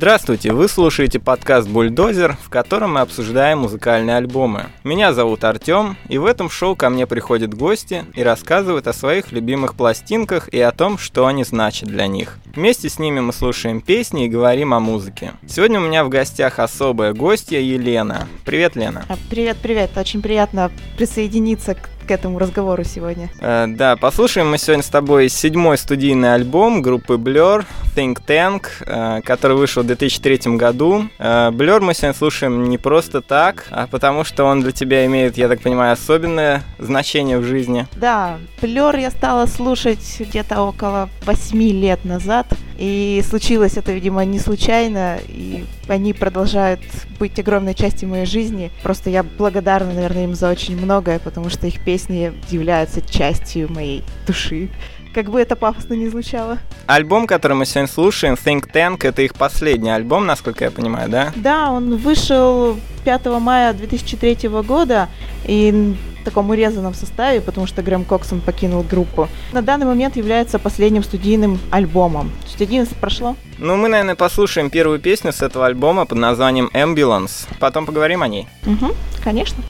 Здравствуйте, вы слушаете подкаст «Бульдозер», в котором мы обсуждаем музыкальные альбомы. Меня зовут Артем, и в этом шоу ко мне приходят гости и рассказывают о своих любимых пластинках и о том, что они значат для них. Вместе с ними мы слушаем песни и говорим о музыке. Сегодня у меня в гостях особая гостья Елена. Привет, Лена. Привет-привет, очень приятно присоединиться к к этому разговору сегодня. Э, да, послушаем мы сегодня с тобой седьмой студийный альбом группы Blur, Think Tank, э, который вышел в 2003 году. Э, Blur мы сегодня слушаем не просто так, а потому что он для тебя имеет, я так понимаю, особенное значение в жизни. Да, Blur я стала слушать где-то около восьми лет назад. И случилось это, видимо, не случайно, и они продолжают быть огромной частью моей жизни. Просто я благодарна, наверное, им за очень многое, потому что их песни являются частью моей души. Как бы это пафосно не звучало. Альбом, который мы сегодня слушаем, Think Tank, это их последний альбом, насколько я понимаю, да? Да, он вышел 5 мая 2003 года, и в таком урезанном составе, потому что Грэм Коксон покинул группу. На данный момент является последним студийным альбомом. То есть 11 прошло. Ну, мы, наверное, послушаем первую песню с этого альбома под названием Ambulance. Потом поговорим о ней. Угу, конечно.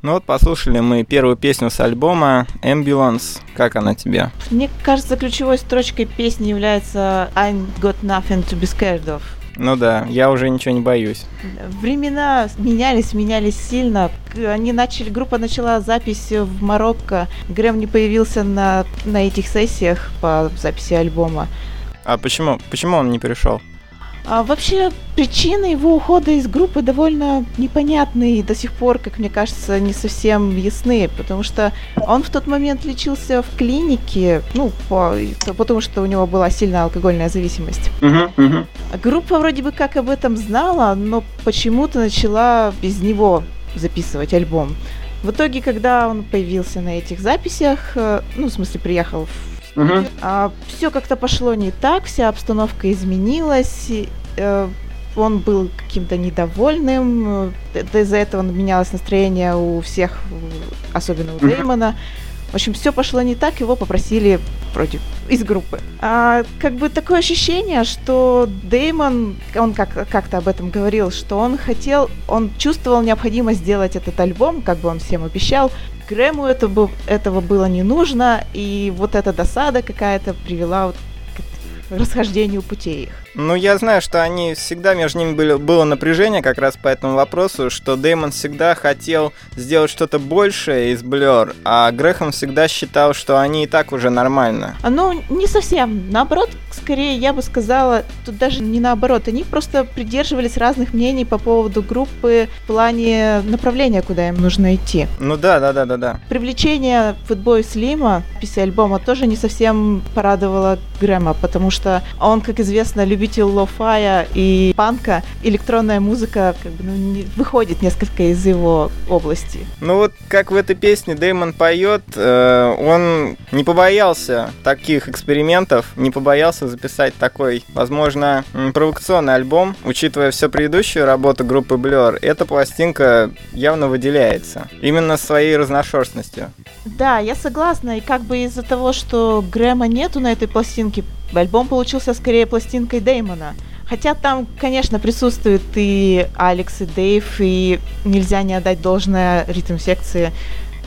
Ну вот послушали мы первую песню с альбома Ambulance. Как она тебе? Мне кажется, ключевой строчкой песни является I got nothing to be scared of. Ну да, я уже ничего не боюсь. Времена менялись, менялись сильно. Они начали, группа начала запись в Марокко. Грэм не появился на, на этих сессиях по записи альбома. А почему? Почему он не пришел? А вообще, причины его ухода из группы довольно непонятные и до сих пор, как мне кажется, не совсем ясны, потому что он в тот момент лечился в клинике, ну, по, потому что у него была сильная алкогольная зависимость. Uh-huh, uh-huh. Группа вроде бы как об этом знала, но почему-то начала без него записывать альбом. В итоге, когда он появился на этих записях, э, ну, в смысле, приехал в Угу. А, все как-то пошло не так, вся обстановка изменилась. Э, он был каким-то недовольным. Э, из-за этого менялось настроение у всех, особенно у Дэймона. В общем, все пошло не так, его попросили против из группы. А, как бы такое ощущение, что Деймон, он как, как-то об этом говорил, что он хотел, он чувствовал необходимость сделать этот альбом, как бы он всем обещал, Грэму это, этого было не нужно, и вот эта досада какая-то привела вот расхождению путей их. Ну, я знаю, что они всегда между ними были, было напряжение как раз по этому вопросу, что Дэймон всегда хотел сделать что-то большее из Блер, а Грехом всегда считал, что они и так уже нормально. А, ну, не совсем. Наоборот, скорее, я бы сказала, тут даже не наоборот. Они просто придерживались разных мнений по поводу группы в плане направления, куда им нужно идти. Ну да, да, да, да, да. Привлечение Футбой Слима, писи альбома, тоже не совсем порадовало Грэма, потому что он, как известно, любит любитель лофая и панка, электронная музыка как бы, ну, не, выходит несколько из его области. Ну вот как в этой песне Дэймон поет, э, он не побоялся таких экспериментов, не побоялся записать такой, возможно, провокационный альбом, учитывая всю предыдущую работу группы Blur, эта пластинка явно выделяется. Именно своей разношерстностью. Да, я согласна, и как бы из-за того, что Грэма нету на этой пластинке, Альбом получился скорее пластинкой Деймона. Хотя там, конечно, присутствуют и Алекс, и Дейв, и нельзя не отдать должное ритм-секции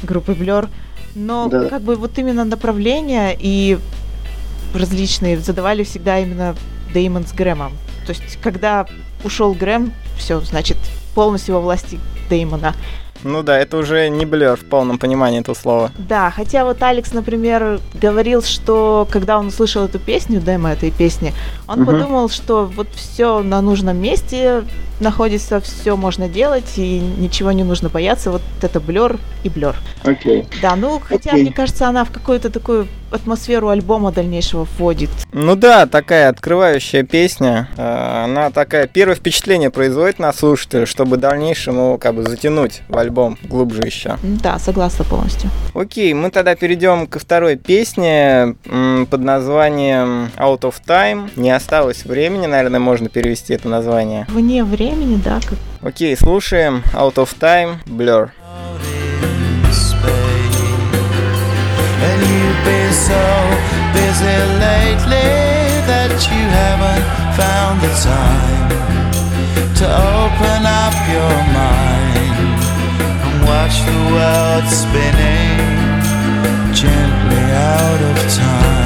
группы Blur. Но да. как бы вот именно направления и различные задавали всегда именно Деймон с Грэмом. То есть, когда ушел Грэм, все, значит, полностью во власти Деймона. Ну да, это уже не блер в полном понимании этого слова. Да, хотя вот Алекс, например, говорил, что когда он услышал эту песню, демо этой песни, он угу. подумал, что вот все на нужном месте находится, все можно делать, и ничего не нужно бояться. Вот это блер и блер. Окей. Okay. Да, ну хотя, okay. мне кажется, она в какую-то такую атмосферу альбома дальнейшего вводит. Ну да, такая открывающая песня. Э, она такая первое впечатление производит на слушателя, чтобы дальнейшем его как бы затянуть в альбом глубже еще. Да, согласна полностью. Окей, мы тогда перейдем ко второй песне под названием Out of Time. Не осталось времени, наверное, можно перевести это название. Вне времени, да. Как... Окей, слушаем Out of Time, Blur. And you've been so busy lately that you haven't found the time to open up your mind watch the world spinning gently out of time.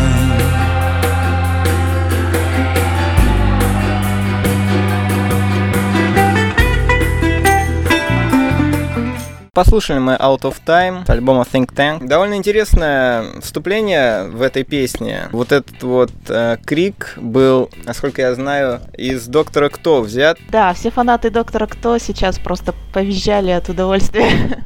Послушали мы Out of Time с альбома Think Tank. Довольно интересное вступление в этой песне. Вот этот вот э, крик был, насколько я знаю, из Доктора Кто взят. Да, все фанаты Доктора Кто сейчас просто повизжали от удовольствия.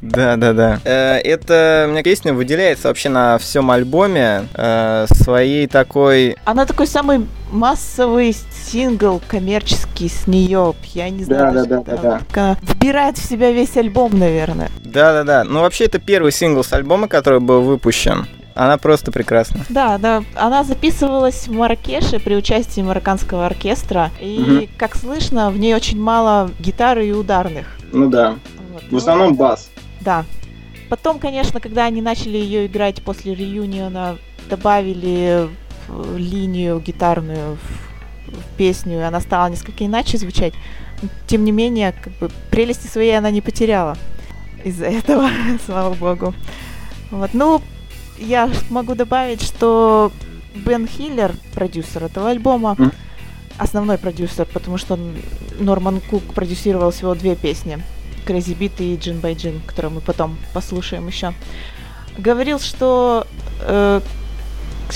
Да, да, да. Э, эта мне песня выделяется вообще на всем альбоме э, своей такой... Она такой самый массовый сингл коммерческий с нее. Я не знаю. Да, да, да, да, да. Вбирает в себя весь альбом, наверное. Да, да, да. Ну, вообще, это первый сингл с альбома, который был выпущен. Она просто прекрасна. Да, да. Она записывалась в Маракеше при участии марокканского оркестра. И, угу. как слышно, в ней очень мало гитары и ударных. Ну да. Вот. В основном бас. Да. Потом, конечно, когда они начали ее играть после реюниона, добавили линию гитарную в, в песню, и она стала несколько иначе звучать. Тем не менее, как бы прелести своей она не потеряла из-за этого, слава богу. Вот, ну, я могу добавить, что Бен Хиллер, продюсер этого альбома, mm. основной продюсер, потому что Норман Кук продюсировал всего две песни. Crazy Beat и Джин by Джин, которые мы потом послушаем еще. Говорил, что э,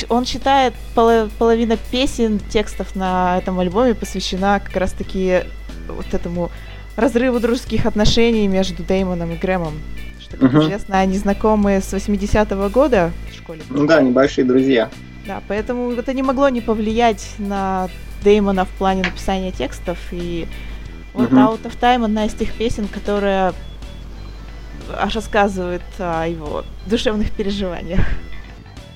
он считает пол, половина песен, текстов на этом альбоме посвящена как раз-таки вот этому разрыву дружеских отношений между Деймоном и Грэмом. Что, как угу. известно, они знакомы с 80-го года в школе. Ну да, небольшие друзья. Да, поэтому это не могло не повлиять на Деймона в плане написания текстов. И вот угу. Out of Time одна из тех песен, которая аж рассказывает о его душевных переживаниях.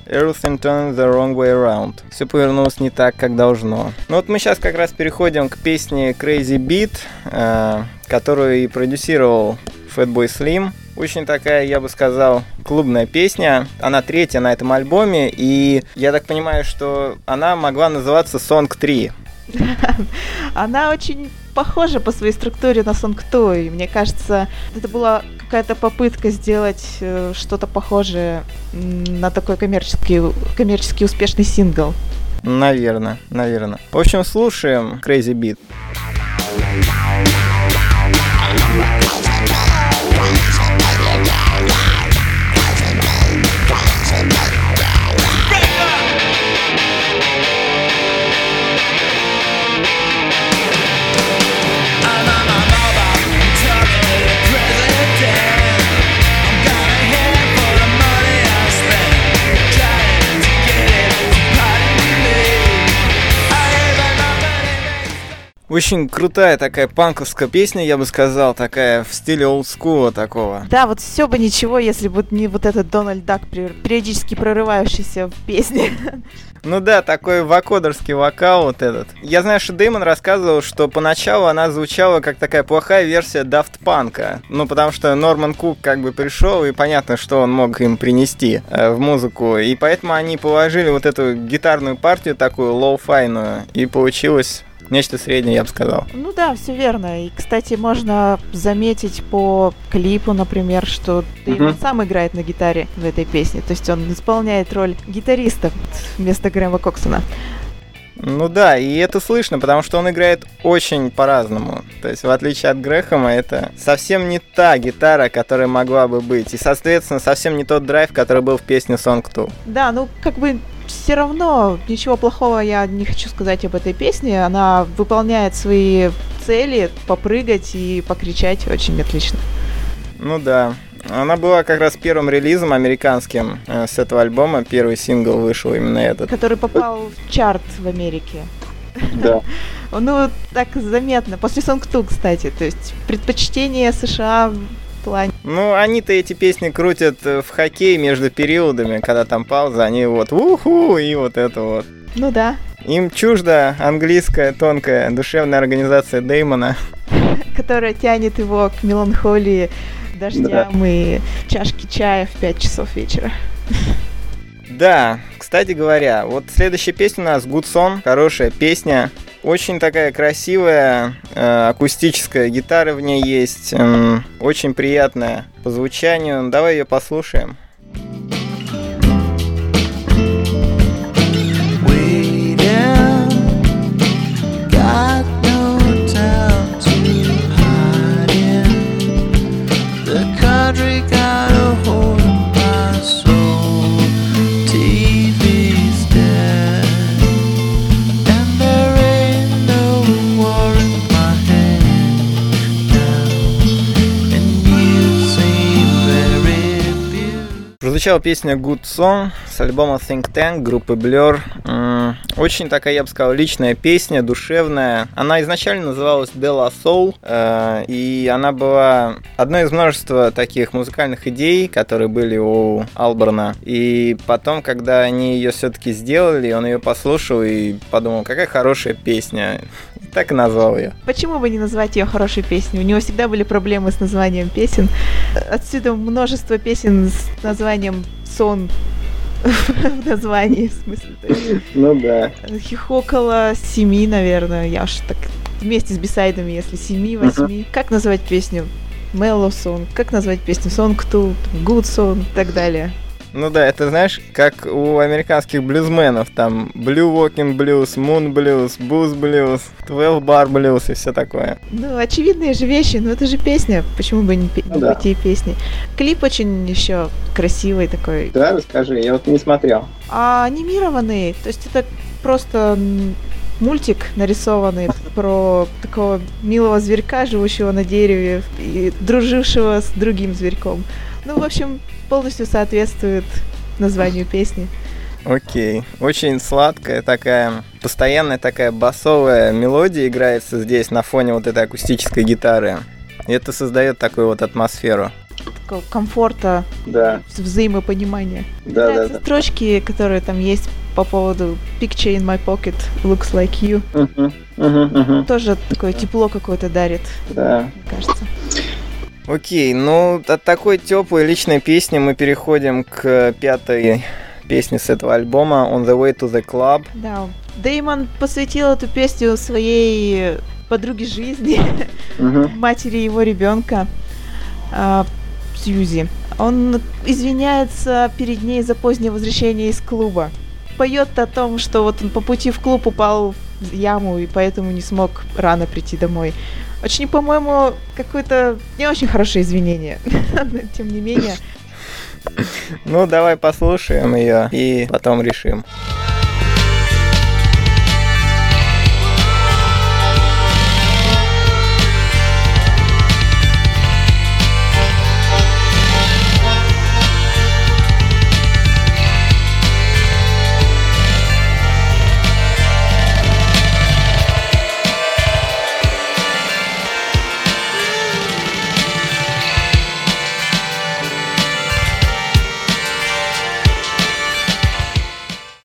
Everything turned the wrong way around. Все повернулось не так, как должно. Ну вот мы сейчас как раз переходим к песне Crazy Beat, э, которую и продюсировал Fatboy Slim. Очень такая, я бы сказал, клубная песня. Она третья на этом альбоме, и я так понимаю, что она могла называться Song 3. Она очень похожа по своей структуре на 2, и мне кажется, это была какая-то попытка сделать э, что-то похожее на такой коммерческий, коммерчески успешный сингл. Наверное, наверное. В общем, слушаем Crazy Beat. Очень крутая такая панковская песня, я бы сказал, такая в стиле олдскула такого. Да, вот все бы ничего, если бы не вот этот Дональд Дак, периодически прорывающийся в песне. Ну да, такой вокодерский вокал вот этот. Я знаю, что Дэймон рассказывал, что поначалу она звучала как такая плохая версия Daft Punk. Ну, потому что Норман Кук как бы пришел, и понятно, что он мог им принести э, в музыку. И поэтому они положили вот эту гитарную партию такую лоу-файную, и получилось Нечто среднее, я бы сказал. Ну да, все верно. И, кстати, можно заметить по клипу, например, что Дэймон uh-huh. сам играет на гитаре в этой песне. То есть он исполняет роль гитариста вместо Грэма Коксона. Ну да, и это слышно, потому что он играет очень по-разному. То есть, в отличие от Грэхэма, это совсем не та гитара, которая могла бы быть. И, соответственно, совсем не тот драйв, который был в песне Song 2. Да, ну как бы все равно ничего плохого я не хочу сказать об этой песне. Она выполняет свои цели, попрыгать и покричать очень отлично. Ну да. Она была как раз первым релизом американским э, с этого альбома. Первый сингл вышел именно этот. Который попал в чарт в Америке. Да. Ну, так заметно. После 2, кстати. То есть предпочтение США в плане. Ну, они-то эти песни крутят э, в хоккей между периодами, когда там пауза, они вот уху и вот это вот. Ну да. Им чужда английская тонкая душевная организация Деймона. Которая тянет его к меланхолии, дождям да. и чашке чая в 5 часов вечера. Да, кстати говоря, вот следующая песня у нас Good Song, хорошая песня. Очень такая красивая, э, акустическая гитара в ней есть, э, очень приятная по звучанию. Давай ее послушаем. Прозвучала песня Good Song с альбома Think Tank группы Blur. Очень такая, я бы сказал, личная песня, душевная. Она изначально называлась Della Soul, э, и она была одной из множества таких музыкальных идей, которые были у Алберна. И потом, когда они ее все-таки сделали, он ее послушал и подумал, какая хорошая песня. Так и назвал ее. Почему бы не назвать ее хорошей песней? У него всегда были проблемы с названием песен. Отсюда множество песен с названием «Сон» в названии, в смысле. Ну да. Около семи, наверное. Я уж так вместе с бисайдами, если семи, восьми. Как назвать песню? Mellow Song. Как назвать песню? Song 2, Good Song и так далее. Ну да, это знаешь, как у американских блюзменов, там Blue Walking Blues, Moon Blues, Booze Blues, 12 Bar Blues и все такое. Ну, очевидные же вещи, но это же песня, почему бы не, пе- ну, да. и песни. Клип очень еще красивый такой. Да, расскажи, я вот не смотрел. А анимированный, то есть это просто мультик нарисованный про такого милого зверька, живущего на дереве и дружившего с другим зверьком. Ну, в общем, полностью соответствует названию песни. Окей. Очень сладкая такая, постоянная такая басовая мелодия играется здесь на фоне вот этой акустической гитары. И это создает такую вот атмосферу. Такого комфорта, да. взаимопонимания. Да, да, да. Строчки, которые там есть по поводу Picture in my pocket looks like you. Uh-huh, uh-huh, uh-huh. Тоже такое тепло какое-то дарит. Да. Кажется. Окей, ну от такой теплой личной песни мы переходим к пятой песне с этого альбома On the Way to the Club. Да, Деймон посвятил эту песню своей подруге жизни, uh-huh. матери его ребенка, э, Сьюзи. Он извиняется перед ней за позднее возвращение из клуба. Поет о том, что вот он по пути в клуб упал в яму и поэтому не смог рано прийти домой. Очень, по-моему, какое-то не очень хорошее извинение. Тем не менее. Ну, давай послушаем ее и потом решим.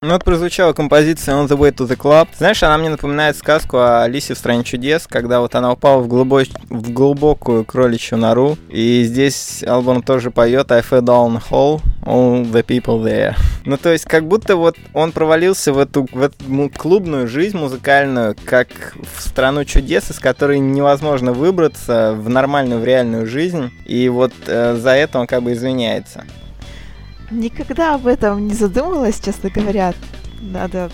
Ну вот прозвучала композиция On the Way to the Club. Знаешь, она мне напоминает сказку о Алисе в стране чудес, когда вот она упала в, глубо... в глубокую кроличью нору. И здесь Албан тоже поет I fell down hole, all the people there. Ну то есть как будто вот он провалился в эту, в эту клубную жизнь музыкальную, как в страну чудес, из которой невозможно выбраться в нормальную, в реальную жизнь. И вот э, за это он как бы извиняется. Никогда об этом не задумывалась, честно говоря. Надо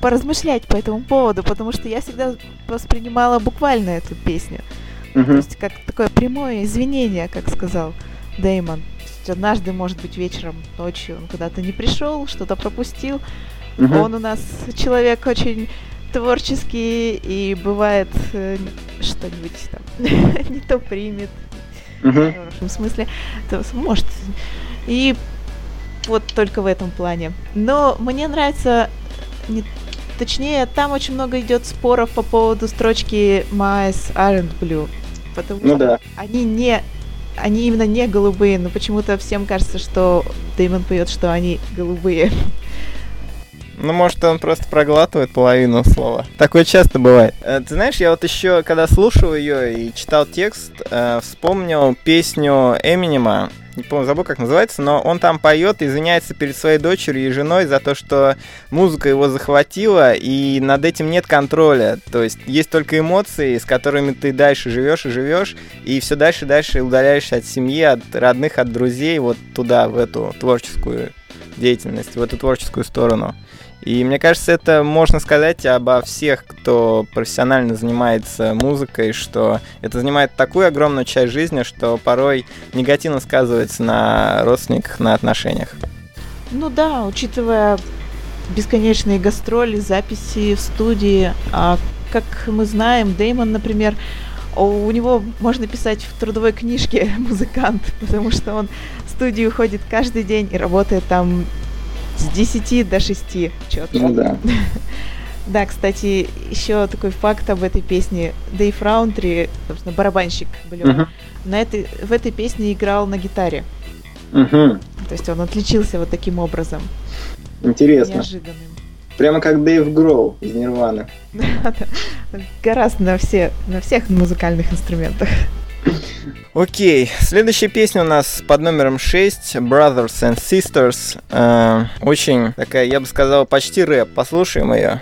поразмышлять по этому поводу, потому что я всегда воспринимала буквально эту песню. Uh-huh. То есть как такое прямое извинение, как сказал Деймон. Однажды, может быть, вечером, ночью он куда-то не пришел, что-то пропустил. Uh-huh. Он у нас человек очень творческий и бывает э, что-нибудь там не то примет uh-huh. в хорошем смысле, то может. И вот только в этом плане. Но мне нравится, не, точнее, там очень много идет споров по поводу строчки My Aren't Blue, потому ну, что да. они не они именно не голубые, но почему-то всем кажется, что Дэймон поет, что они голубые. Ну, может, он просто проглатывает половину слова. Такое часто бывает. Э, ты знаешь, я вот еще, когда слушал ее и читал текст, э, вспомнил песню Эминема. Не помню, забыл, как называется, но он там поет извиняется перед своей дочерью и женой за то, что музыка его захватила, и над этим нет контроля. То есть есть только эмоции, с которыми ты дальше живешь и живешь, и все дальше и дальше удаляешься от семьи, от родных, от друзей, вот туда, в эту творческую деятельность, в эту творческую сторону. И мне кажется, это можно сказать обо всех, кто профессионально занимается музыкой, что это занимает такую огромную часть жизни, что порой негативно сказывается на родственниках, на отношениях. Ну да, учитывая бесконечные гастроли, записи в студии, а как мы знаем, Деймон, например, у него можно писать в трудовой книжке музыкант, потому что он в студию ходит каждый день и работает там с 10 до 6 четко. Ну да. Да, кстати, еще такой факт об этой песне. Дэйв Раунтри, собственно, барабанщик блюз, uh-huh. на этой, в этой песне играл на гитаре. Uh-huh. То есть он отличился вот таким образом. Интересно. Неожиданным. Прямо как Дэйв Гроу из Нирваны. Гораздо на, все, на всех музыкальных инструментах. Окей, следующая песня у нас под номером 6, Brothers and Sisters. Э, очень такая, я бы сказал, почти рэп. Послушаем ее.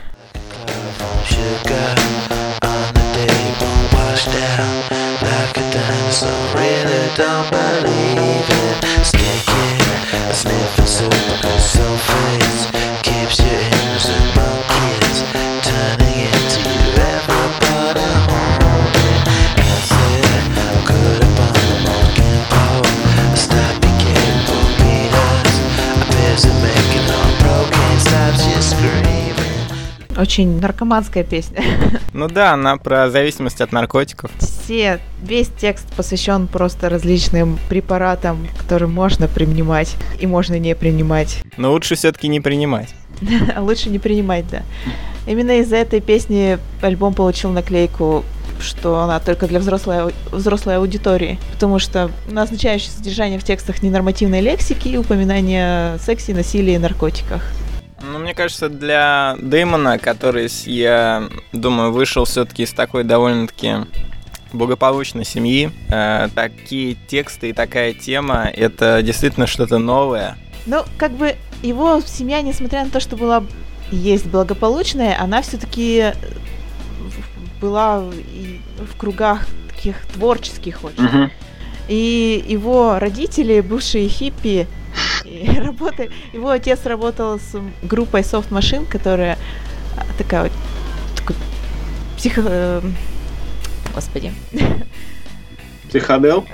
Sniffing super sulfates keeps Очень наркоманская песня. Ну да, она про зависимость от наркотиков. Все, весь текст посвящен просто различным препаратам, которые можно принимать и можно не принимать. Но лучше все-таки не принимать. лучше не принимать, да. Именно из-за этой песни альбом получил наклейку что она только для взрослой, взрослой аудитории, потому что назначающее содержание в текстах ненормативной лексики и упоминания о сексе, насилии и наркотиках. Ну, мне кажется, для Дэймона, который, я думаю, вышел все-таки из такой довольно-таки благополучной семьи, э, такие тексты и такая тема, это действительно что-то новое. Ну, как бы его семья, несмотря на то, что была есть благополучная, она все-таки была и в кругах таких творческих очень. Uh-huh. И его родители, бывшие хиппи, и работали. Его отец работал с группой Soft Machine, которая а, такая вот такой психо... Э, господи. Психодел?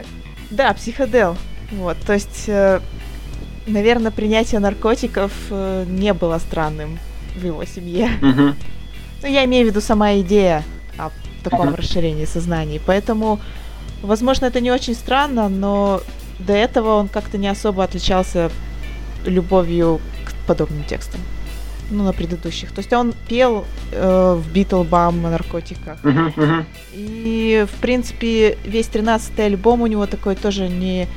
Да, психодел. Вот, то есть, э, наверное, принятие наркотиков э, не было странным в его семье. Ну, я имею в виду сама идея о таком расширении сознания. Поэтому, возможно, это не очень странно, но до этого он как-то не особо отличался любовью к подобным текстам. Ну, на предыдущих. То есть он пел э, в Битлбам о наркотиках. Uh-huh, uh-huh. И, в принципе, весь 13-й альбом у него такой тоже не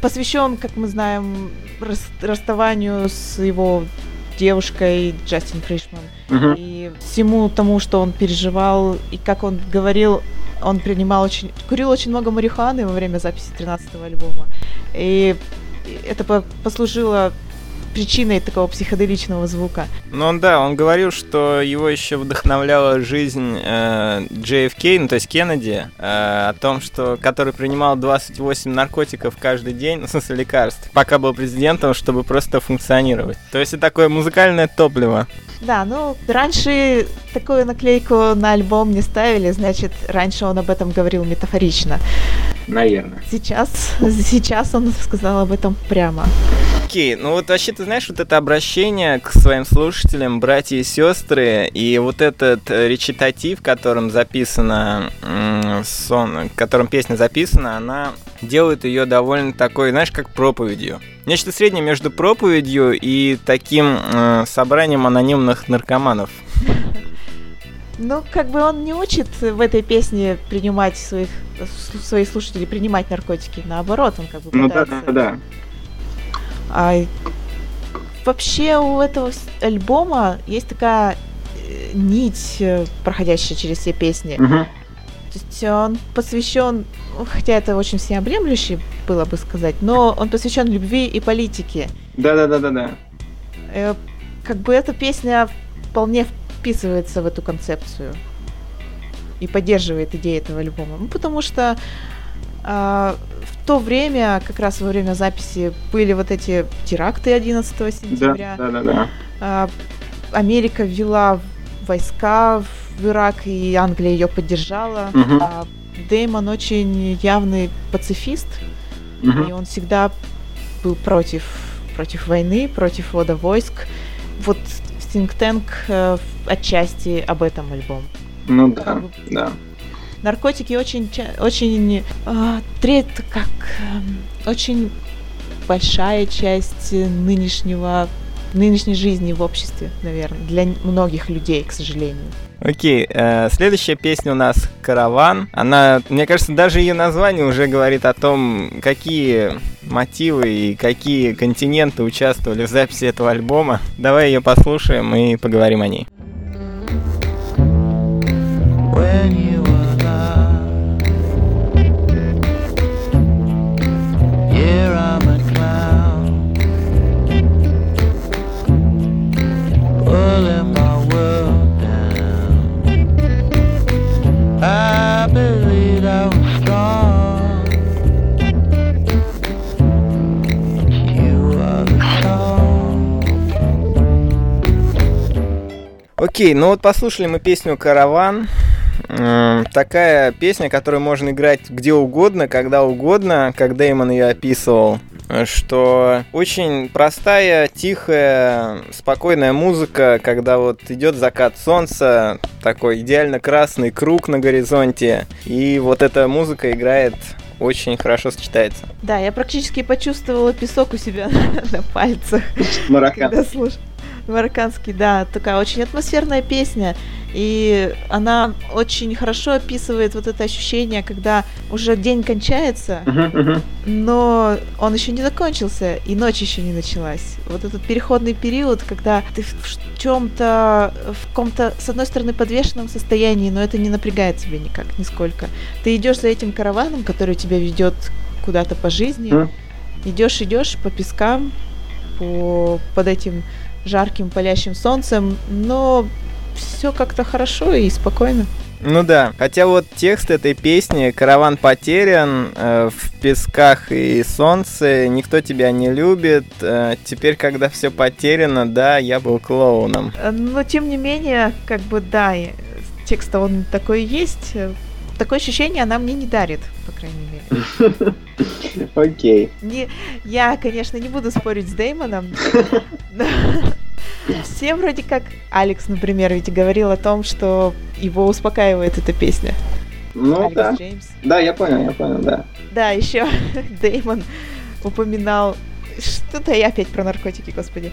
посвящен, как мы знаем, рас- расставанию с его девушкой Джастин Фришман. Uh-huh. И всему тому, что он переживал, и как он говорил, он принимал очень... Курил очень много марихуаны во время записи 13-го альбома. И это послужило причиной такого психоделичного звука. Ну он да, он говорил, что его еще вдохновляла жизнь э, JFK, ну то есть Кеннеди, э, о том, что который принимал 28 наркотиков каждый день, ну, в смысле лекарств, пока был президентом, чтобы просто функционировать. То есть это такое музыкальное топливо. Да, ну раньше такую наклейку на альбом не ставили, значит, раньше он об этом говорил метафорично. Наверное. Сейчас, сейчас он сказал об этом прямо. Окей, ну вот вообще ты знаешь, вот это обращение к своим слушателям, братья и сестры, и вот этот э, речитатив, которым записана сон, которым песня записана, она делает ее довольно такой, знаешь, как проповедью. Нечто среднее между проповедью и таким э, собранием анонимных наркоманов. Ну, как бы он не учит в этой песне принимать своих своих слушателей принимать наркотики, наоборот, он как бы пытается. Ну да, да, да. А, вообще у этого альбома есть такая э, нить, э, проходящая через все песни. Угу. То есть он посвящен, ну, хотя это очень всеобъемлющий было бы сказать, но он посвящен любви и политике. Да, да, да, да, да. Э, как бы эта песня вполне вписывается в эту концепцию и поддерживает идею этого альбома. Ну, потому что э, в то время, как раз во время записи, были вот эти теракты 11 сентября. Да, да, да. да. Э, Америка ввела войска в Ирак, и Англия ее поддержала. Угу. А Дэймон очень явный пацифист, угу. и он всегда был против, против войны, против ввода войск. Вот Think Tank э, отчасти об этом альбом. Ну да, да. Наркотики очень, очень э, трет, как э, очень большая часть нынешнего нынешней жизни в обществе, наверное, для многих людей, к сожалению. Окей, э, следующая песня у нас «Караван». Она, мне кажется, даже ее название уже говорит о том, какие мотивы и какие континенты участвовали в записи этого альбома. Давай ее послушаем и поговорим о ней. When you Окей, ну вот послушали мы песню «Караван». Такая песня, которую можно играть где угодно, когда угодно, как Дэймон ее описывал что очень простая, тихая, спокойная музыка, когда вот идет закат солнца, такой идеально красный круг на горизонте, и вот эта музыка играет очень хорошо сочетается. Да, я практически почувствовала песок у себя на пальцах. Маракан. Когда слушала. Марокканский, да, такая очень атмосферная песня. И она очень хорошо описывает вот это ощущение, когда уже день кончается, uh-huh, uh-huh. но он еще не закончился, и ночь еще не началась. Вот этот переходный период, когда ты в чем-то, в каком-то, с одной стороны, подвешенном состоянии, но это не напрягает тебя никак, нисколько. Ты идешь за этим караваном, который тебя ведет куда-то по жизни, uh-huh. идешь, идешь по пескам, по, под этим жарким палящим солнцем, но все как-то хорошо и спокойно. Ну да, хотя вот текст этой песни «Караван потерян», э, «В песках и солнце», «Никто тебя не любит», э, «Теперь, когда все потеряно», да, я был клоуном. Э, но тем не менее, как бы да, текст он такой есть, такое ощущение она мне не дарит, по крайней мере. Окей. Не, я, конечно, не буду спорить с Деймоном. Все вроде как... Алекс, например, ведь говорил о том, что его успокаивает эта песня. Ну Алекс да. Джеймс. Да, я понял, я понял, да. Да, еще Деймон упоминал что-то я опять про наркотики, господи.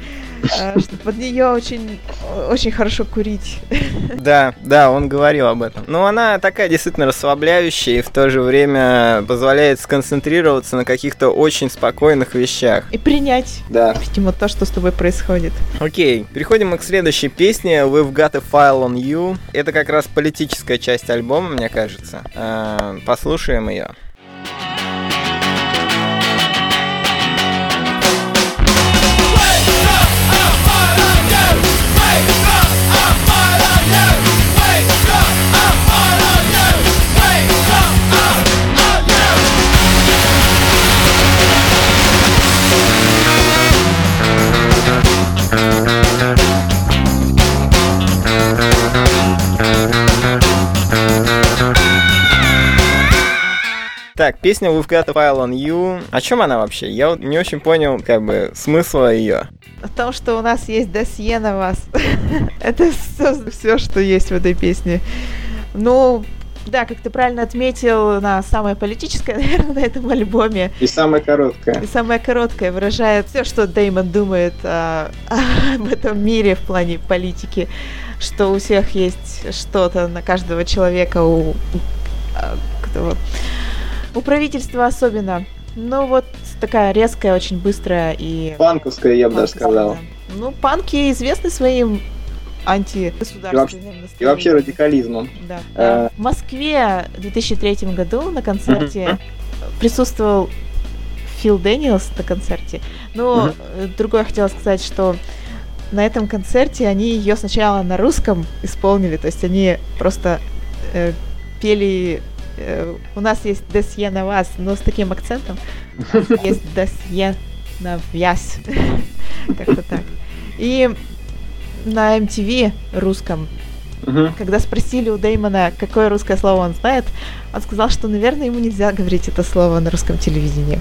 А, что под нее очень, очень хорошо курить. Да, да, он говорил об этом. Но она такая действительно расслабляющая и в то же время позволяет сконцентрироваться на каких-то очень спокойных вещах. И принять, да. видимо, то, что с тобой происходит. Окей, переходим мы к следующей песне We've Got a File on You. Это как раз политическая часть альбома, мне кажется. А, послушаем ее. Песня We've Got a File on You. О чем она вообще? Я вот не очень понял, как бы, смысла ее. О том, что у нас есть досье на вас. Это все, что есть в этой песне. Ну, да, как ты правильно отметил, она самая политическая, наверное, на этом альбоме. И самая короткая. И самая короткая выражает все, что Деймон думает а, об этом мире в плане политики, что у всех есть что-то на каждого человека, у, у, а, кто, у правительства особенно. Ну вот такая резкая, очень быстрая и... Панковская, я бы даже сказал. Ну, панки известны своим антигосударственным И вообще радикализмом. Да. А... В Москве в 2003 году на концерте присутствовал Фил Дэниелс на концерте. Но другое хотела сказать, что на этом концерте они ее сначала на русском исполнили, то есть они просто э, пели у нас есть досье на вас, но с таким акцентом. Есть досье на вяз. Как-то так. И на MTV русском, когда спросили у Дэймона, какое русское слово он знает, он сказал, что, наверное, ему нельзя говорить это слово на русском телевидении.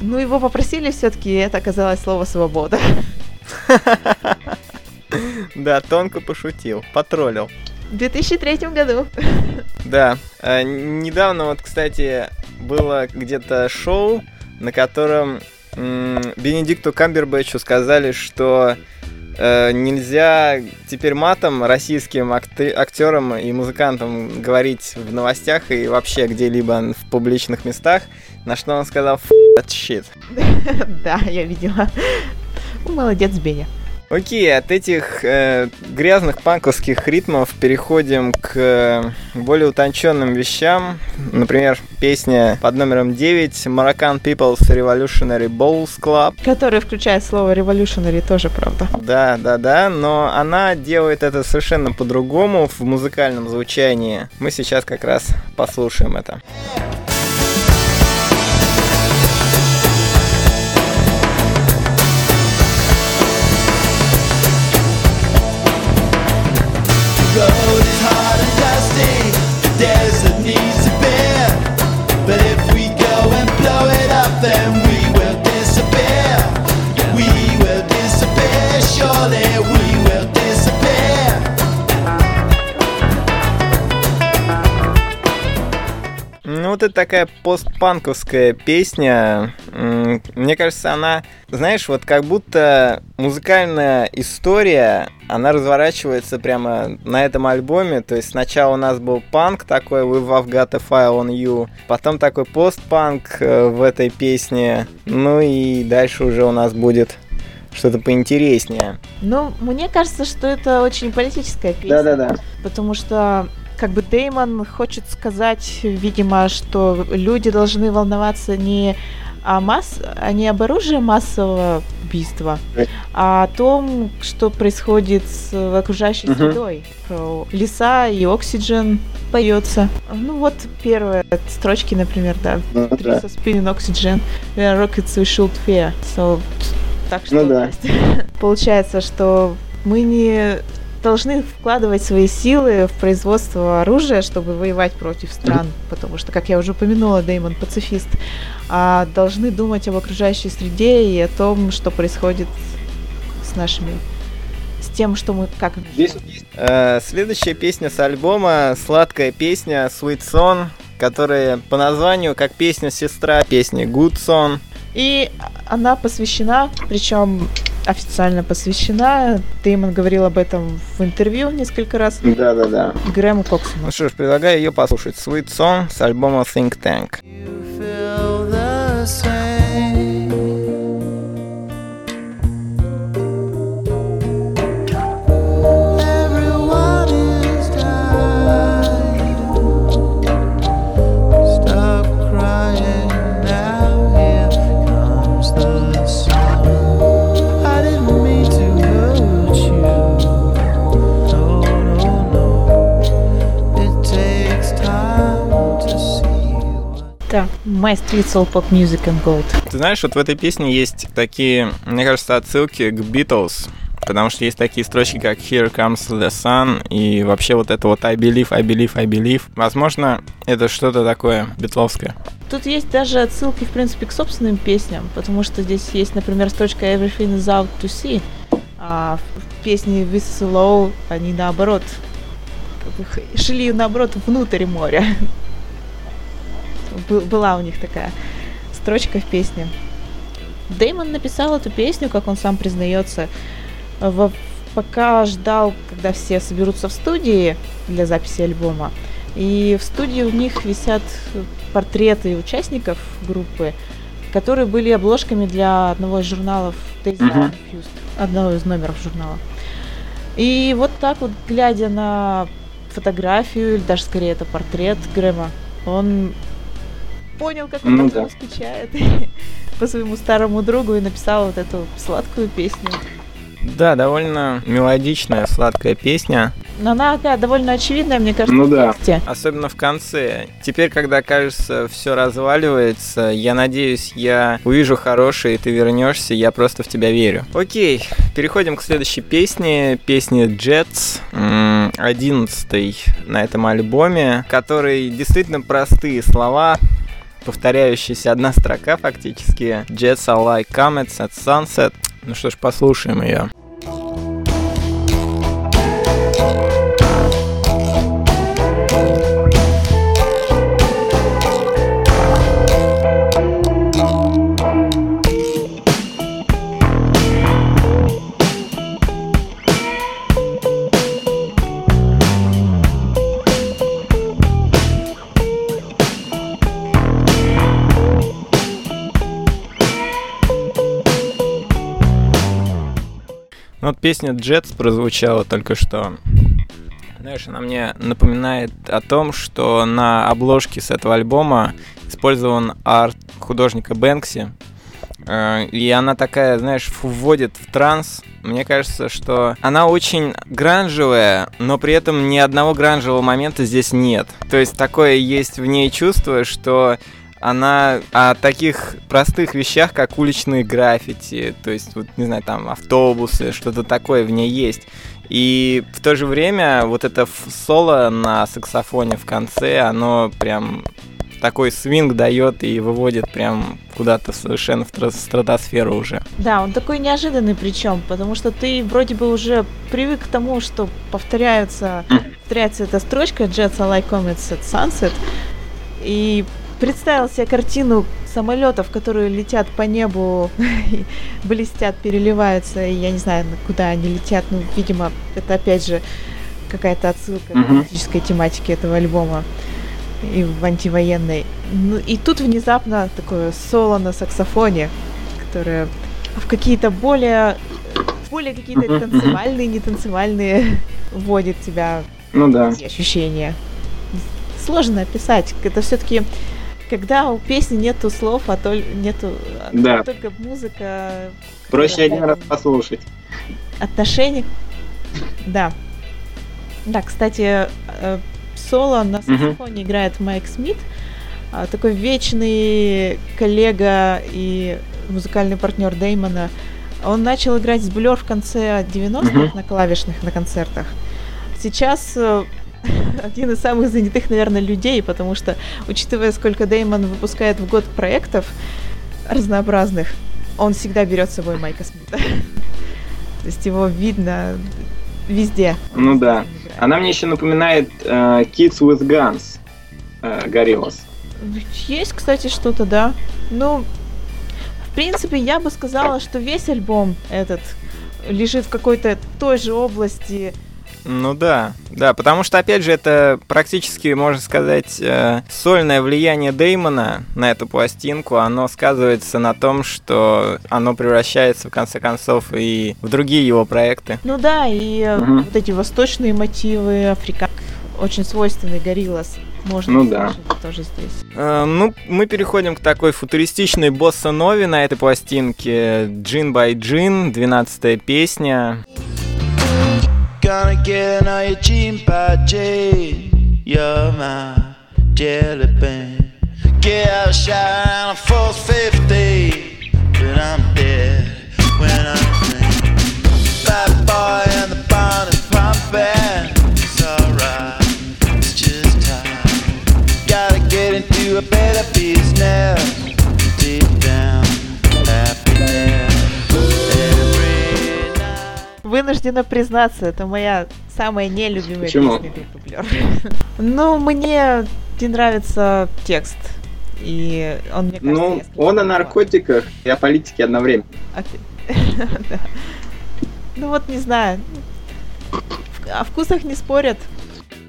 Ну, его попросили все-таки, и это оказалось слово «свобода». Да, тонко пошутил, потроллил. В 2003 году. Да. Э, недавно вот, кстати, было где-то шоу, на котором Бенедикту Камбербэтчу сказали, что э, нельзя теперь матом российским акты- актерам и музыкантам говорить в новостях и вообще где-либо в публичных местах, на что он сказал that shit. Да, я видела. Молодец, Беня. Окей, от этих э, грязных панковских ритмов переходим к э, более утонченным вещам. Например, песня под номером 9 Moroccan People's Revolutionary Bowls Club. Которая включает слово revolutionary тоже, правда. Да, да, да, но она делает это совершенно по-другому в музыкальном звучании. Мы сейчас как раз послушаем это. вот это такая постпанковская песня. Мне кажется, она, знаешь, вот как будто музыкальная история, она разворачивается прямо на этом альбоме. То есть сначала у нас был панк такой, We've Got a File on You, потом такой постпанк э, в этой песне, ну и дальше уже у нас будет что-то поинтереснее. Ну, мне кажется, что это очень политическая песня. Да-да-да. Потому что как бы Деймон хочет сказать, видимо, что люди должны волноваться не о, масс... а не об оружии массового убийства, а о том, что происходит с окружающей uh-huh. средой. Про леса и оксиген поется. Ну вот первые строчки, например, да. Ну, да. Spinning oxygen, where rockets we should fear. So, так что, ну, да. получается, что мы не должны вкладывать свои силы в производство оружия, чтобы воевать против стран, потому что, как я уже упомянула, Деймон пацифист, а должны думать об окружающей среде и о том, что происходит с нашими с тем, что мы как Здесь э, следующая песня с альбома сладкая песня Sweet Song, которая по названию как песня сестра песни Good Song. И она посвящена, причем официально посвящена. Деймон говорил об этом в интервью несколько раз. Да, да, да. Грэму Коксону. Ну что ж, предлагаю ее послушать. Sweet Song с альбома Think Tank. Да, My Street Soul Pop Music and Gold. Ты знаешь, вот в этой песне есть такие, мне кажется, отсылки к Beatles. Потому что есть такие строчки, как Here Comes the Sun, и вообще вот это вот I believe, I believe, I believe. Возможно, это что-то такое битловское. Тут есть даже отсылки, в принципе, к собственным песням, потому что здесь есть, например, строчка Everything is out to see, а в песне This is Low они наоборот шли наоборот внутрь моря. Была у них такая строчка в песне. Дэймон написал эту песню, как он сам признается, в, пока ждал, когда все соберутся в студии для записи альбома. И в студии у них висят портреты участников группы, которые были обложками для одного из журналов Days одного из номеров журнала. И вот так вот, глядя на фотографию, или даже скорее это портрет Грэма, он понял, как он ну, да. скучает по своему старому другу и написал вот эту сладкую песню. Да, довольно мелодичная, сладкая песня. Но она такая довольно очевидная, мне кажется, ну, да. Особенно в конце. Теперь, когда, кажется, все разваливается, я надеюсь, я увижу хорошее, и ты вернешься, я просто в тебя верю. Окей, переходим к следующей песне. Песни Jets, одиннадцатый на этом альбоме, который действительно простые слова, повторяющаяся одна строка фактически. Jets are like comets at sunset. Ну что ж, послушаем ее. Песня Jets прозвучала только что. Знаешь, она мне напоминает о том, что на обложке с этого альбома использован арт художника Бэнкси. Э, и она такая, знаешь, вводит в транс. Мне кажется, что она очень гранжевая, но при этом ни одного гранжевого момента здесь нет. То есть такое есть в ней чувство, что она о таких простых вещах, как уличные граффити, то есть, вот, не знаю, там, автобусы, что-то такое в ней есть. И в то же время вот это соло на саксофоне в конце, оно прям такой свинг дает и выводит прям куда-то совершенно в стратосферу уже. Да, он такой неожиданный причем, потому что ты вроде бы уже привык к тому, что повторяются, повторяется эта строчка Jets are like comets at sunset, и представил себе картину самолетов, которые летят по небу, блестят, переливаются, и я не знаю, куда они летят, ну, видимо, это опять же какая-то отсылка к политической тематике этого альбома и в антивоенной. Ну, и тут внезапно такое соло на саксофоне, которое в какие-то более более какие-то танцевальные, не танцевальные вводит тебя ну, да. ощущения. Сложно описать. Это все-таки когда у песни нету слов, а то нету а да. только музыка. Проще один раз послушать. Отношений. Да. Да, кстати, э, соло на саксофоне играет Майк Смит, а, такой вечный коллега и музыкальный партнер Деймона. Он начал играть с Блер в конце 90-х uh-huh. на клавишных на концертах. Сейчас э, один из самых занятых, наверное, людей, потому что, учитывая, сколько Деймон выпускает в год проектов разнообразных, он всегда берет с собой Майка Смита. То есть его видно везде. Ну да. Она мне еще напоминает uh, Kids with Guns uh, Gorillaz. Есть, кстати, что-то, да. Ну, в принципе, я бы сказала, что весь альбом этот лежит в какой-то той же области ну да, да, потому что, опять же, это практически, можно сказать, э, сольное влияние Деймона на эту пластинку, оно сказывается на том, что оно превращается, в конце концов, и в другие его проекты. Ну да, и угу. вот эти восточные мотивы, Африка, очень свойственный Гориллас. Можно ну да. тоже здесь. Э, ну, мы переходим к такой футуристичной босса-нови на этой пластинке. Джин by Джин, 12 песня. gonna get another chimpanzee. You're my jelly bean. Get out of shower and I'm full 50. But I'm dead when I'm clean. Bad boy and the barn is pumping. It's alright, it's just time. Gotta get into a better business. Deep down, happiness. Вынуждена признаться, это моя самая нелюбимая Почему? песня группы Blur. ну, мне не нравится текст. И он, мне кажется, Ну, он о наркотиках и о политике одновременно. Да. Ну вот не знаю. О вкусах не спорят.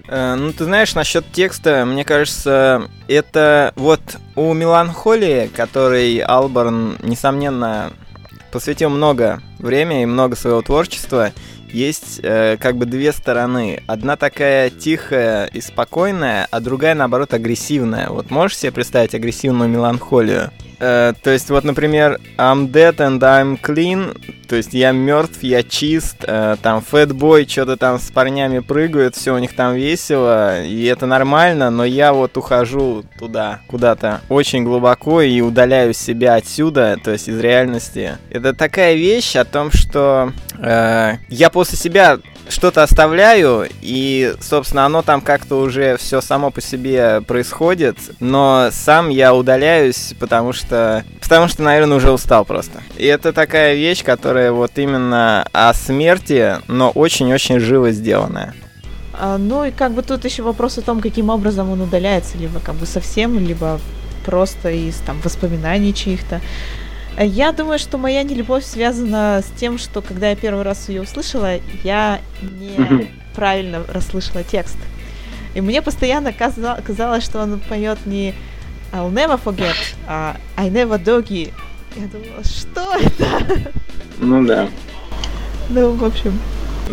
Э, Ну, ты знаешь, насчет текста, мне кажется, это вот у Меланхолии, который Алборн, несомненно, посвятил много времени и много своего творчества, есть э, как бы две стороны. Одна такая тихая и спокойная, а другая, наоборот, агрессивная. Вот можешь себе представить агрессивную меланхолию? Э, то есть, вот, например, I'm dead and I'm clean, то есть я мертв, я чист, э, там Фэтбой что-то там с парнями прыгают, все у них там весело, и это нормально, но я вот ухожу туда, куда-то очень глубоко и удаляю себя отсюда, то есть из реальности. Это такая вещь о том, что э, я после себя что-то оставляю, и, собственно, оно там как-то уже все само по себе происходит, но сам я удаляюсь, потому что, потому что, наверное, уже устал просто. И это такая вещь, которая вот именно о смерти, но очень-очень живо сделанная. А, ну и как бы тут еще вопрос о том, каким образом он удаляется, либо как бы совсем, либо просто из там воспоминаний чьих-то. Я думаю, что моя нелюбовь связана с тем, что когда я первый раз ее услышала, я не Мгм. правильно расслышала текст. И мне постоянно каза- казалось, что он поет не I'll never forget, а I never doggy. Я думала, что это? Ну да. Ну, в общем,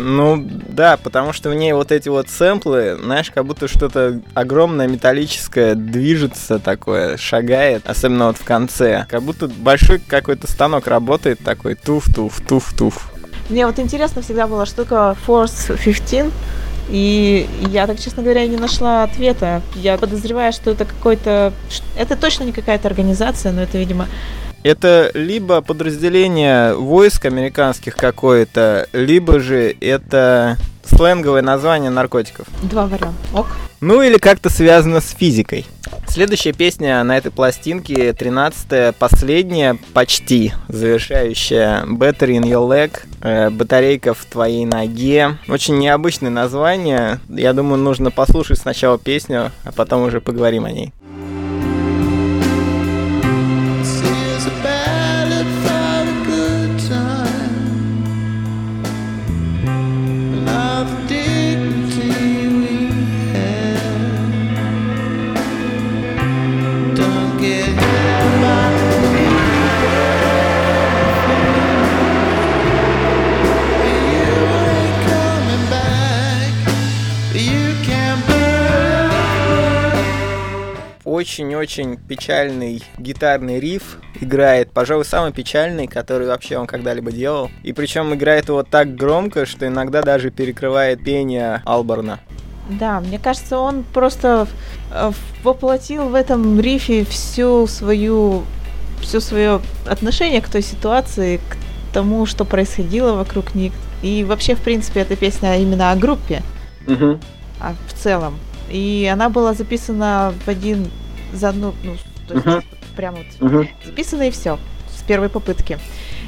Ну да, потому что в ней вот эти вот сэмплы, знаешь, как будто что-то огромное металлическое движется такое, шагает, особенно вот в конце. Как будто большой какой-то станок работает такой, туф-туф-туф-туф. Мне вот интересно всегда была штука Force 15, и я так, честно говоря, не нашла ответа. Я подозреваю, что это какой-то... Это точно не какая-то организация, но это, видимо... Это либо подразделение войск американских какое-то, либо же это сленговое название наркотиков. Два варианта. Ок. Ну или как-то связано с физикой. Следующая песня на этой пластинке, 13-я, последняя, почти завершающая Battery in Your Leg, э, батарейка в твоей ноге. Очень необычное название. Я думаю, нужно послушать сначала песню, а потом уже поговорим о ней. Очень-очень печальный гитарный риф играет, пожалуй, самый печальный, который вообще он когда-либо делал. И причем играет его так громко, что иногда даже перекрывает пение Алборна. Да, мне кажется, он просто э, воплотил в этом рифе всю свою все свое отношение к той ситуации, к тому, что происходило вокруг них. И вообще, в принципе, эта песня именно о группе. а в целом. И она была записана в один за одну, ну, то есть Мгм. прям вот записана и все с первой попытки.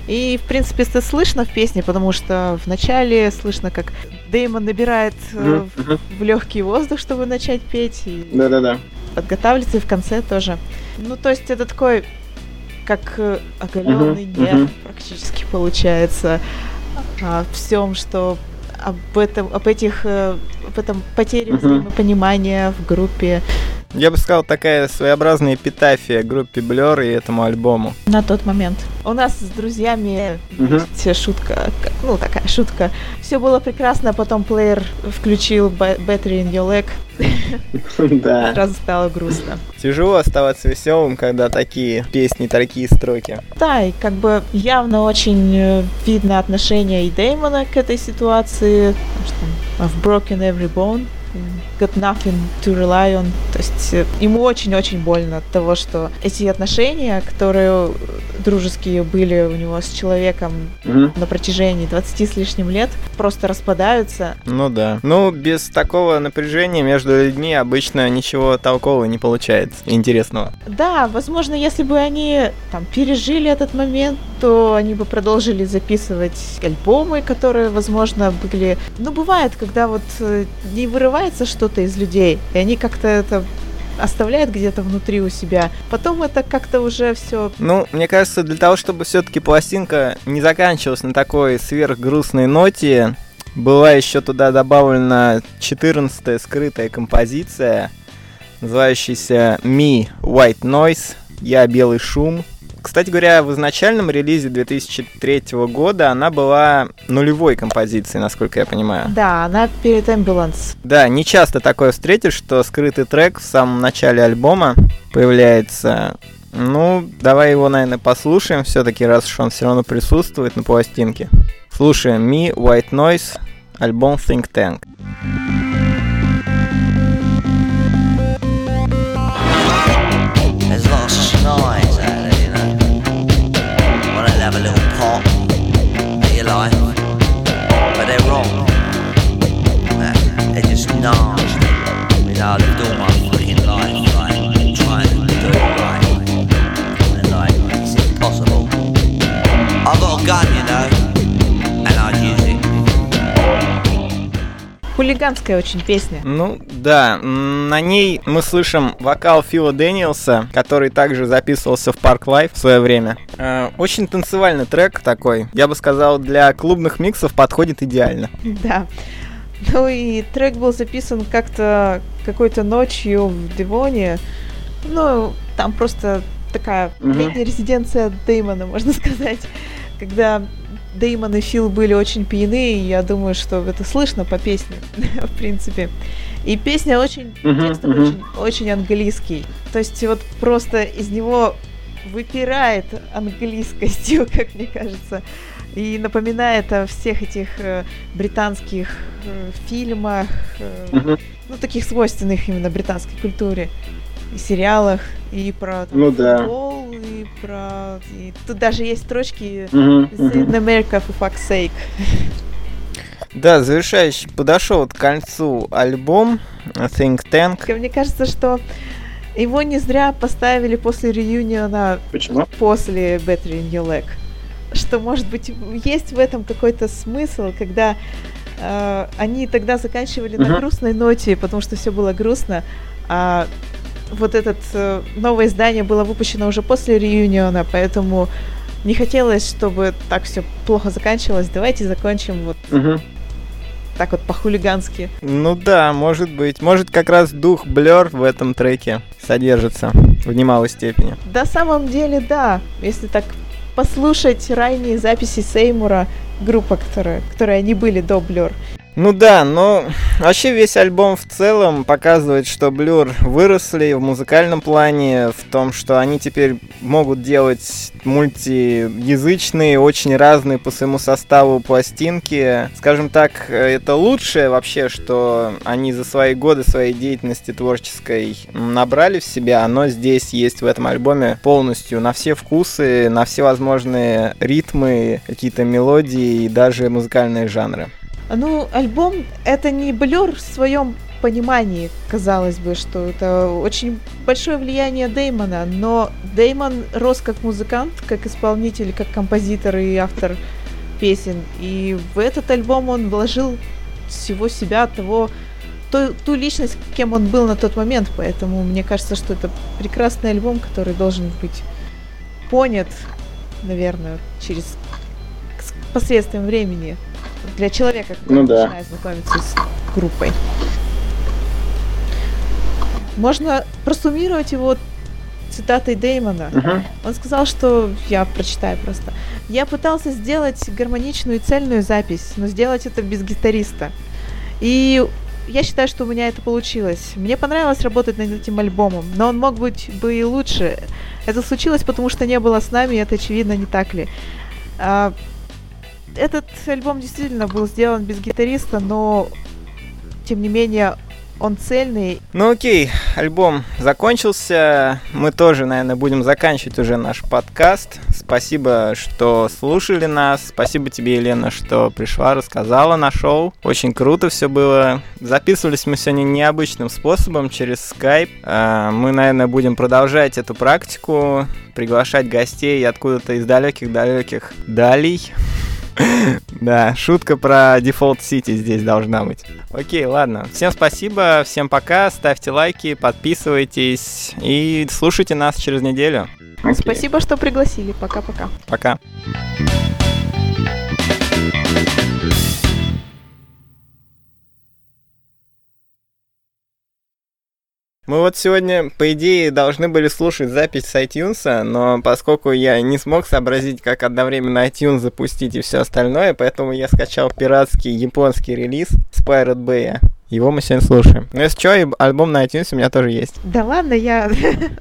И, в принципе, это слышно в песне, потому что в начале слышно, как Деймон набирает э, в легкий воздух, чтобы начать петь, Да-да-да. подготавливается, и в конце тоже. Ну, то есть это такой, как э, оголенный Мгм, нерв мгм. практически получается о всем, что об этом, об этих, э, этом потере Мгм. взаимопонимания в группе Я бы сказал, такая своеобразная эпитафия группе Blur и этому альбому. на тот момент. У нас с друзьями Мгм. есть шутка, ну такая шутка. Все было прекрасно, а потом плеер включил Ba- Battery in Your Leg, Да. сразу стало грустно. Тяжело оставаться веселым, когда такие песни, такие строки. Да, и как бы явно очень э, видно отношение и Дэймона к этой ситуации, потому что I've broken every bone, got nothing to rely on. То есть э, ему очень-очень больно от того, что эти отношения, которые, дружеские были у него с человеком на протяжении 20 с лишним лет, просто распадаются. Ну да. Ну, без такого напряжения между людьми обычно ничего толкового не получается, интересного. Да, возможно, если бы они там пережили этот момент, то они бы продолжили записывать альбомы, которые, возможно, были... Ну, бывает, когда вот э, не вырывается что-то из людей, и они как-то это оставляет где-то внутри у себя. Потом это как-то уже все. Ну, мне кажется, для того, чтобы все-таки пластинка не заканчивалась на такой сверхгрустной ноте, была еще туда добавлена 14 скрытая композиция, называющаяся Me White Noise, Я белый шум. Кстати говоря, в изначальном релизе 2003 года она была нулевой композицией, насколько я понимаю. Да, она перед Ambulance. Да, не часто такое встретишь, что скрытый трек в самом начале альбома появляется. Ну, давай его, наверное, послушаем все-таки, раз уж он все равно присутствует на пластинке. Слушаем Me, White Noise, альбом Think Tank. There's lots Хулиганская очень песня. Ну да, на ней мы слышим вокал Фила Дэниелса, который также записывался в Parklife в свое время. Э, очень танцевальный трек такой. Я бы сказал, для клубных миксов подходит идеально. Да. Ну и трек был записан как-то какой-то ночью в Девоне. Ну, там просто такая Мгм. летняя резиденция Деймона, можно сказать. Когда Деймон и Фил были очень пьяны, и я думаю, что это слышно по песне, в принципе. И песня очень, Мгм, текст мгм. очень, очень английский. То есть вот просто из него выпирает английскостью, как мне кажется. И напоминает о всех этих э, британских э, фильмах, э, ну, таких свойственных именно британской культуре, сериалах, и про там, Ну да. футбол, и про... и тут даже есть строчки «In America, for fuck's sake». Да, завершающий подошел вот к концу альбом Think Tank. Мне кажется, что его не зря поставили после реюниона Почему? после Better in Your Leg. Что, может быть, есть в этом какой-то смысл, когда э, они тогда заканчивали на Мгм. грустной ноте, потому что все было грустно, а вот это новое издание было выпущено уже после реюниона, поэтому не хотелось, чтобы так все плохо заканчивалось. Давайте закончим вот так вот по-хулигански. Ну да, может быть. Может как раз дух Blur в этом треке содержится в немалой степени. На самом деле, да. Если так послушать ранние записи Сеймура, группа, которая, которые они были до Blur. Ну да, но вообще весь альбом в целом показывает, что Blur выросли в музыкальном плане, в том, что они теперь могут делать мультиязычные, очень разные по своему составу пластинки. Скажем так, это лучшее вообще, что они за свои годы своей деятельности творческой набрали в себя, оно здесь есть в этом альбоме полностью на все вкусы, на все возможные ритмы, какие-то мелодии и даже музыкальные жанры. Ну, альбом это не Blur в своем понимании, казалось бы, что это очень большое влияние Деймона, но Деймон рос как музыкант, как исполнитель, как композитор и автор песен, и в этот альбом он вложил всего себя, того, ту, ту личность, кем он был на тот момент, поэтому мне кажется, что это прекрасный альбом, который должен быть понят, наверное, через посредством времени для человека, который Ну да. начинает знакомиться с группой. Можно просуммировать его цитатой Деймона. Он сказал, что я прочитаю просто. Я пытался сделать гармоничную и цельную запись, но сделать это без гитариста. И я считаю, что у меня это получилось. Мне понравилось работать над этим альбомом, но он мог быть бы и лучше. Это случилось, потому что не было с нами, и это очевидно, не так ли? Этот альбом действительно был сделан без гитариста, но тем не менее он цельный. Ну окей, альбом закончился. Мы тоже, наверное, будем заканчивать уже наш подкаст. Спасибо, что слушали нас. Спасибо тебе, Елена, что пришла, рассказала на шоу. Очень круто все было. Записывались мы сегодня необычным способом через Skype. А, Мы, наверное, будем продолжать эту практику, приглашать гостей откуда-то из далеких-далеких далей. Да, шутка про Default City здесь должна быть. Окей, ладно. Всем спасибо, всем пока, ставьте лайки, подписывайтесь и слушайте нас через неделю. Окей, Спасибо, что пригласили. Пока-пока. Пока. Мы вот сегодня, по идее, должны были слушать запись с iTunes, но поскольку я не смог сообразить, как одновременно iTunes запустить и все остальное, поэтому я скачал пиратский японский релиз с Pirate Bay. Его мы сегодня слушаем. Ну, если что, альбом на iTunes у меня тоже есть. Да ладно, я